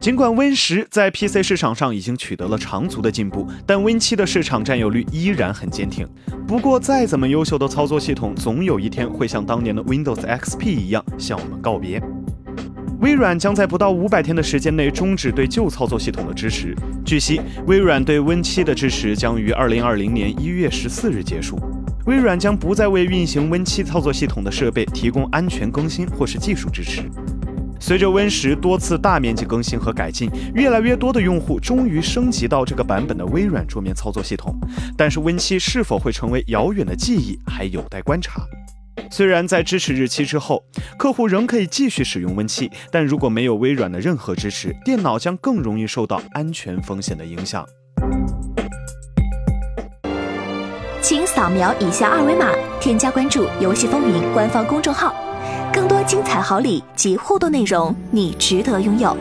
尽管 Win 十在 PC 市场上已经取得了长足的进步，但 Win 七的市场占有率依然很坚挺。不过，再怎么优秀的操作系统，总有一天会像当年的 Windows XP 一样向我们告别。微软将在不到五百天的时间内终止对旧操作系统的支持。据悉，微软对 Win 七的支持将于二零二零年一月十四日结束。微软将不再为运行 Win 七操作系统的设备提供安全更新或是技术支持。随着 Win 十多次大面积更新和改进，越来越多的用户终于升级到这个版本的微软桌面操作系统。但是 Win 七是否会成为遥远的记忆，还有待观察。虽然在支持日期之后，客户仍可以继续使用 Win 七，但如果没有微软的任何支持，电脑将更容易受到安全风险的影响。请扫描以下二维码，添加关注“游戏风云”官方公众号。更多精彩好礼及互动内容，你值得拥有。